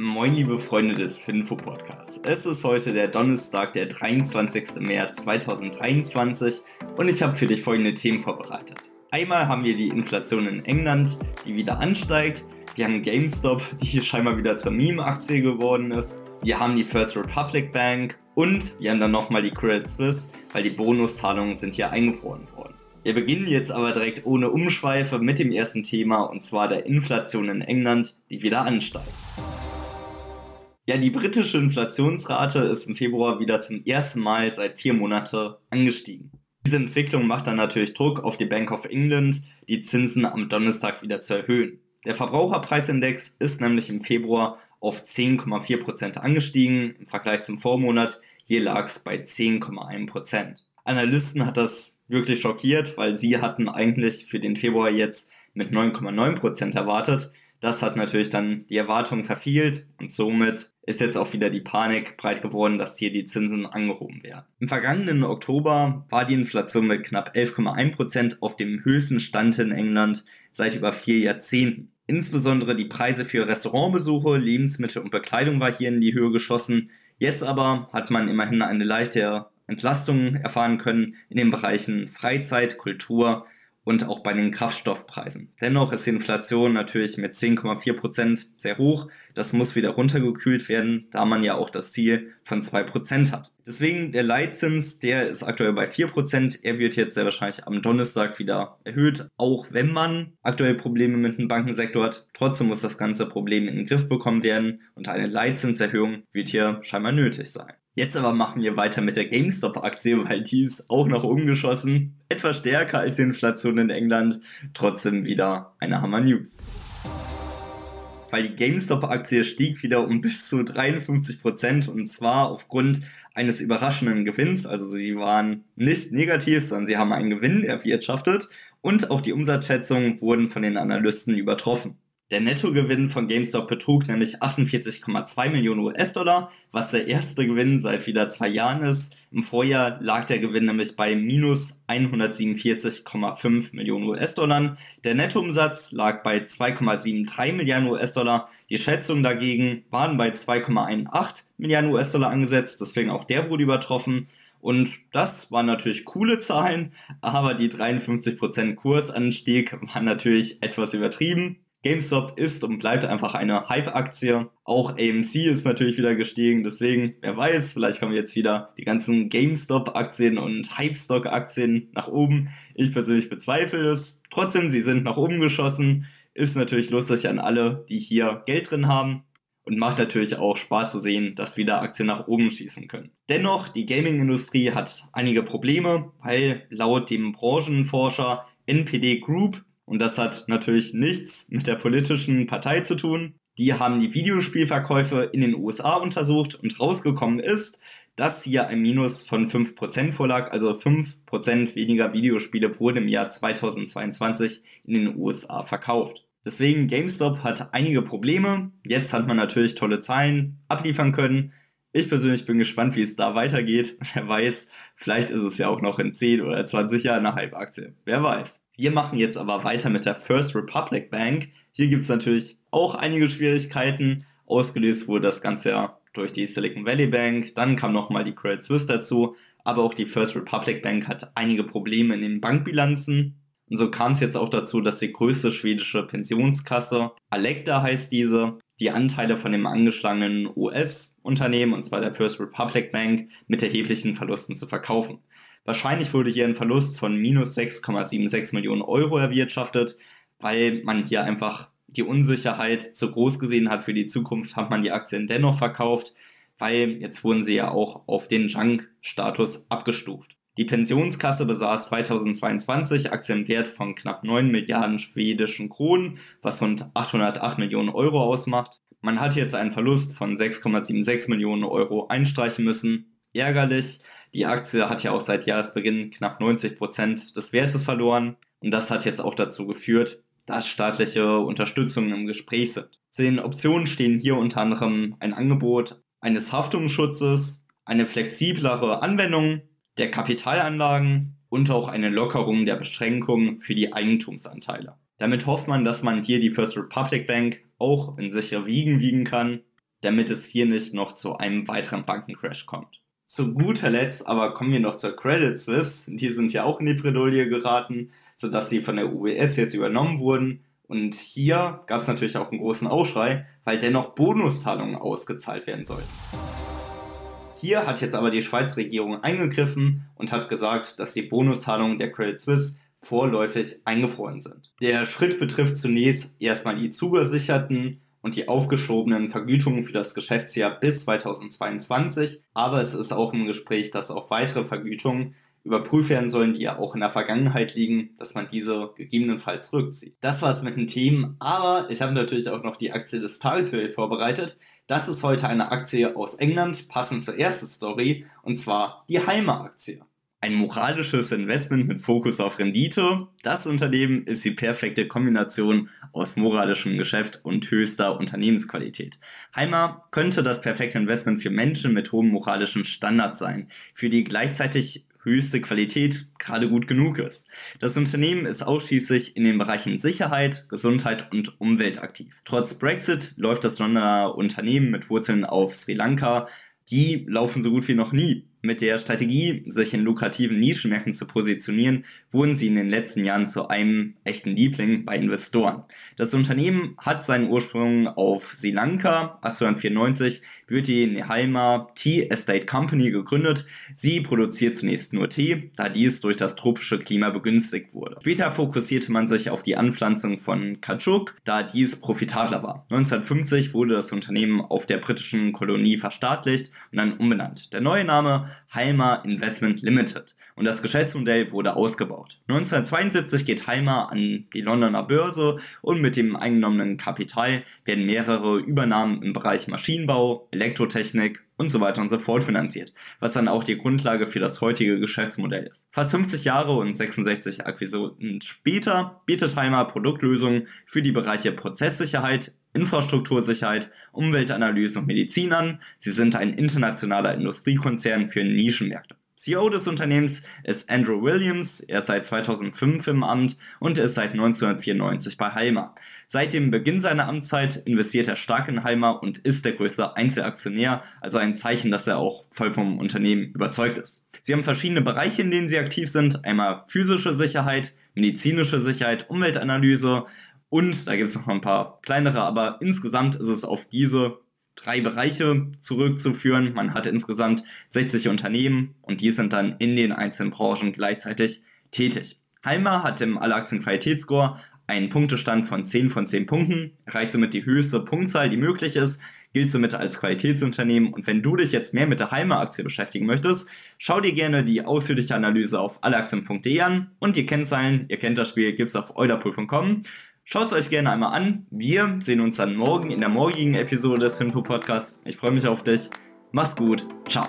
Moin, liebe Freunde des Finfo Podcasts. Es ist heute der Donnerstag, der 23. März 2023 und ich habe für dich folgende Themen vorbereitet. Einmal haben wir die Inflation in England, die wieder ansteigt. Wir haben GameStop, die hier scheinbar wieder zur Meme-Aktie geworden ist. Wir haben die First Republic Bank und wir haben dann nochmal die Credit Suisse, weil die Bonuszahlungen sind hier eingefroren worden. Wir beginnen jetzt aber direkt ohne Umschweife mit dem ersten Thema und zwar der Inflation in England, die wieder ansteigt. Ja, die britische Inflationsrate ist im Februar wieder zum ersten Mal seit vier Monaten angestiegen. Diese Entwicklung macht dann natürlich Druck auf die Bank of England, die Zinsen am Donnerstag wieder zu erhöhen. Der Verbraucherpreisindex ist nämlich im Februar auf 10,4% angestiegen im Vergleich zum Vormonat. Hier lag es bei 10,1%. Analysten hat das wirklich schockiert, weil sie hatten eigentlich für den Februar jetzt mit 9,9% erwartet. Das hat natürlich dann die Erwartungen verfehlt und somit ist jetzt auch wieder die Panik breit geworden, dass hier die Zinsen angehoben werden. Im vergangenen Oktober war die Inflation mit knapp 11,1% auf dem höchsten Stand in England seit über vier Jahrzehnten. Insbesondere die Preise für Restaurantbesuche, Lebensmittel und Bekleidung war hier in die Höhe geschossen. Jetzt aber hat man immerhin eine leichte Entlastung erfahren können in den Bereichen Freizeit, Kultur und auch bei den Kraftstoffpreisen. Dennoch ist die Inflation natürlich mit 10,4 Prozent sehr hoch. Das muss wieder runtergekühlt werden, da man ja auch das Ziel von 2 Prozent hat. Deswegen der Leitzins, der ist aktuell bei 4 Prozent. Er wird jetzt sehr wahrscheinlich am Donnerstag wieder erhöht, auch wenn man aktuell Probleme mit dem Bankensektor hat. Trotzdem muss das ganze Problem in den Griff bekommen werden und eine Leitzinserhöhung wird hier scheinbar nötig sein. Jetzt aber machen wir weiter mit der GameStop-Aktie, weil die ist auch nach oben geschossen. Etwas stärker als die Inflation in England. Trotzdem wieder eine Hammer-News. Weil die GameStop-Aktie stieg wieder um bis zu 53% und zwar aufgrund eines überraschenden Gewinns. Also sie waren nicht negativ, sondern sie haben einen Gewinn erwirtschaftet und auch die Umsatzschätzungen wurden von den Analysten übertroffen. Der Nettogewinn von GameStop betrug nämlich 48,2 Millionen US-Dollar, was der erste Gewinn seit wieder zwei Jahren ist. Im Vorjahr lag der Gewinn nämlich bei minus 147,5 Millionen US-Dollar. Der Nettoumsatz lag bei 2,73 Milliarden US-Dollar. Die Schätzungen dagegen waren bei 2,18 Milliarden US-Dollar angesetzt, deswegen auch der wurde übertroffen. Und das waren natürlich coole Zahlen, aber die 53% Kursanstieg war natürlich etwas übertrieben. GameStop ist und bleibt einfach eine Hype-Aktie. Auch AMC ist natürlich wieder gestiegen. Deswegen, wer weiß, vielleicht kommen jetzt wieder die ganzen GameStop-Aktien und Hype-Stock-Aktien nach oben. Ich persönlich bezweifle es. Trotzdem, sie sind nach oben geschossen. Ist natürlich lustig an alle, die hier Geld drin haben. Und macht natürlich auch Spaß zu sehen, dass wieder Aktien nach oben schießen können. Dennoch, die Gaming-Industrie hat einige Probleme, weil laut dem Branchenforscher NPD Group und das hat natürlich nichts mit der politischen Partei zu tun. Die haben die Videospielverkäufe in den USA untersucht und rausgekommen ist, dass hier ein Minus von 5% vorlag, also 5% weniger Videospiele wurden im Jahr 2022 in den USA verkauft. Deswegen GameStop hat einige Probleme. Jetzt hat man natürlich tolle Zahlen abliefern können, ich persönlich bin gespannt, wie es da weitergeht. Wer weiß, vielleicht ist es ja auch noch in 10 oder 20 Jahren eine Hype-Aktie. Wer weiß. Wir machen jetzt aber weiter mit der First Republic Bank. Hier gibt es natürlich auch einige Schwierigkeiten. Ausgelöst wurde das Ganze ja durch die Silicon Valley Bank. Dann kam nochmal die Credit Suisse dazu. Aber auch die First Republic Bank hat einige Probleme in den Bankbilanzen. Und so kam es jetzt auch dazu, dass die größte schwedische Pensionskasse, Alecta heißt diese, die Anteile von dem angeschlagenen US-Unternehmen, und zwar der First Republic Bank, mit erheblichen Verlusten zu verkaufen. Wahrscheinlich wurde hier ein Verlust von minus 6,76 Millionen Euro erwirtschaftet, weil man hier einfach die Unsicherheit zu groß gesehen hat für die Zukunft, hat man die Aktien dennoch verkauft, weil jetzt wurden sie ja auch auf den Junk-Status abgestuft. Die Pensionskasse besaß 2022 Aktienwert von knapp 9 Milliarden schwedischen Kronen, was rund 808 Millionen Euro ausmacht. Man hat jetzt einen Verlust von 6,76 Millionen Euro einstreichen müssen. Ärgerlich, die Aktie hat ja auch seit Jahresbeginn knapp 90 Prozent des Wertes verloren und das hat jetzt auch dazu geführt, dass staatliche Unterstützungen im Gespräch sind. Zu den Optionen stehen hier unter anderem ein Angebot eines Haftungsschutzes, eine flexiblere Anwendung der Kapitalanlagen und auch eine Lockerung der Beschränkungen für die Eigentumsanteile. Damit hofft man, dass man hier die First Republic Bank auch in sichere Wiegen wiegen kann. damit es hier nicht noch zu einem weiteren Bankencrash kommt. Zu guter Letzt aber kommen wir noch zur Credit Suisse. Die sind ja auch in die Bredouille geraten, sodass sie von der UBS jetzt übernommen wurden. Und hier gab es natürlich auch einen großen Aufschrei, weil dennoch Bonuszahlungen ausgezahlt werden sollten. Hier hat jetzt aber die Schweizer Regierung eingegriffen und hat gesagt, dass die Bonuszahlungen der Credit Suisse vorläufig eingefroren sind. Der Schritt betrifft zunächst erstmal die zugesicherten und die aufgeschobenen Vergütungen für das Geschäftsjahr bis 2022, aber es ist auch im Gespräch, dass auch weitere Vergütungen überprüft werden sollen, die ja auch in der Vergangenheit liegen, dass man diese gegebenenfalls rückzieht. Das war es mit den Themen, aber ich habe natürlich auch noch die Aktie des Tages für euch vorbereitet. Das ist heute eine Aktie aus England, passend zur ersten Story, und zwar die Heimer-Aktie. Ein moralisches Investment mit Fokus auf Rendite. Das Unternehmen ist die perfekte Kombination aus moralischem Geschäft und höchster Unternehmensqualität. Heimer könnte das perfekte Investment für Menschen mit hohem moralischen Standard sein, für die gleichzeitig höchste Qualität gerade gut genug ist. Das Unternehmen ist ausschließlich in den Bereichen Sicherheit, Gesundheit und Umwelt aktiv. Trotz Brexit läuft das Londoner Unternehmen mit Wurzeln auf Sri Lanka. Die laufen so gut wie noch nie. Mit der Strategie, sich in lukrativen Nischenmärkten zu positionieren, wurden sie in den letzten Jahren zu einem echten Liebling bei Investoren. Das Unternehmen hat seinen Ursprung auf Sri Lanka. 1894 wird die Nehalma Tea Estate Company gegründet. Sie produziert zunächst nur Tee, da dies durch das tropische Klima begünstigt wurde. Später fokussierte man sich auf die Anpflanzung von Kajuk, da dies profitabler war. 1950 wurde das Unternehmen auf der britischen Kolonie verstaatlicht und dann umbenannt. Der neue Name Halma Investment Limited und das Geschäftsmodell wurde ausgebaut. 1972 geht Halma an die Londoner Börse und mit dem eingenommenen Kapital werden mehrere Übernahmen im Bereich Maschinenbau, Elektrotechnik und so weiter und so fort finanziert, was dann auch die Grundlage für das heutige Geschäftsmodell ist. Fast 50 Jahre und 66 Akquisitionen später bietet Halma Produktlösungen für die Bereiche Prozesssicherheit, Infrastruktursicherheit, Umweltanalyse und Medizin an. Sie sind ein internationaler Industriekonzern für Nischenmärkte. CEO des Unternehmens ist Andrew Williams, er ist seit 2005 im Amt und ist seit 1994 bei Halma. Seit dem Beginn seiner Amtszeit investiert er stark in Halma und ist der größte Einzelaktionär, also ein Zeichen, dass er auch voll vom Unternehmen überzeugt ist. Sie haben verschiedene Bereiche, in denen sie aktiv sind, einmal physische Sicherheit, medizinische Sicherheit, Umweltanalyse, und da gibt es noch ein paar kleinere, aber insgesamt ist es auf diese drei Bereiche zurückzuführen. Man hat insgesamt 60 Unternehmen und die sind dann in den einzelnen Branchen gleichzeitig tätig. Halma hat im Allaktienqualitätsscore einen Punktestand von 10 von 10 Punkten, erreicht somit die höchste Punktzahl, die möglich ist, gilt somit als Qualitätsunternehmen und wenn du dich jetzt mehr mit der Halma-Aktie beschäftigen möchtest, schau dir gerne die ausführliche Analyse auf alleaktien.de an und die Kennzahlen, ihr kennt das Spiel, gibt es auf eulerpool.com. Schaut es euch gerne einmal an. Wir sehen uns dann morgen in der morgigen Episode des Finfo Podcasts. Ich freue mich auf dich. Mach's gut. Ciao.